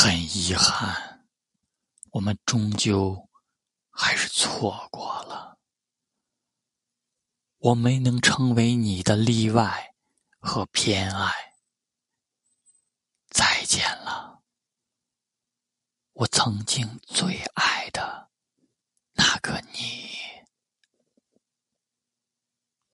很遗憾我们终究还是错过了。我没能成为你的例外和偏爱。再见了我曾经最爱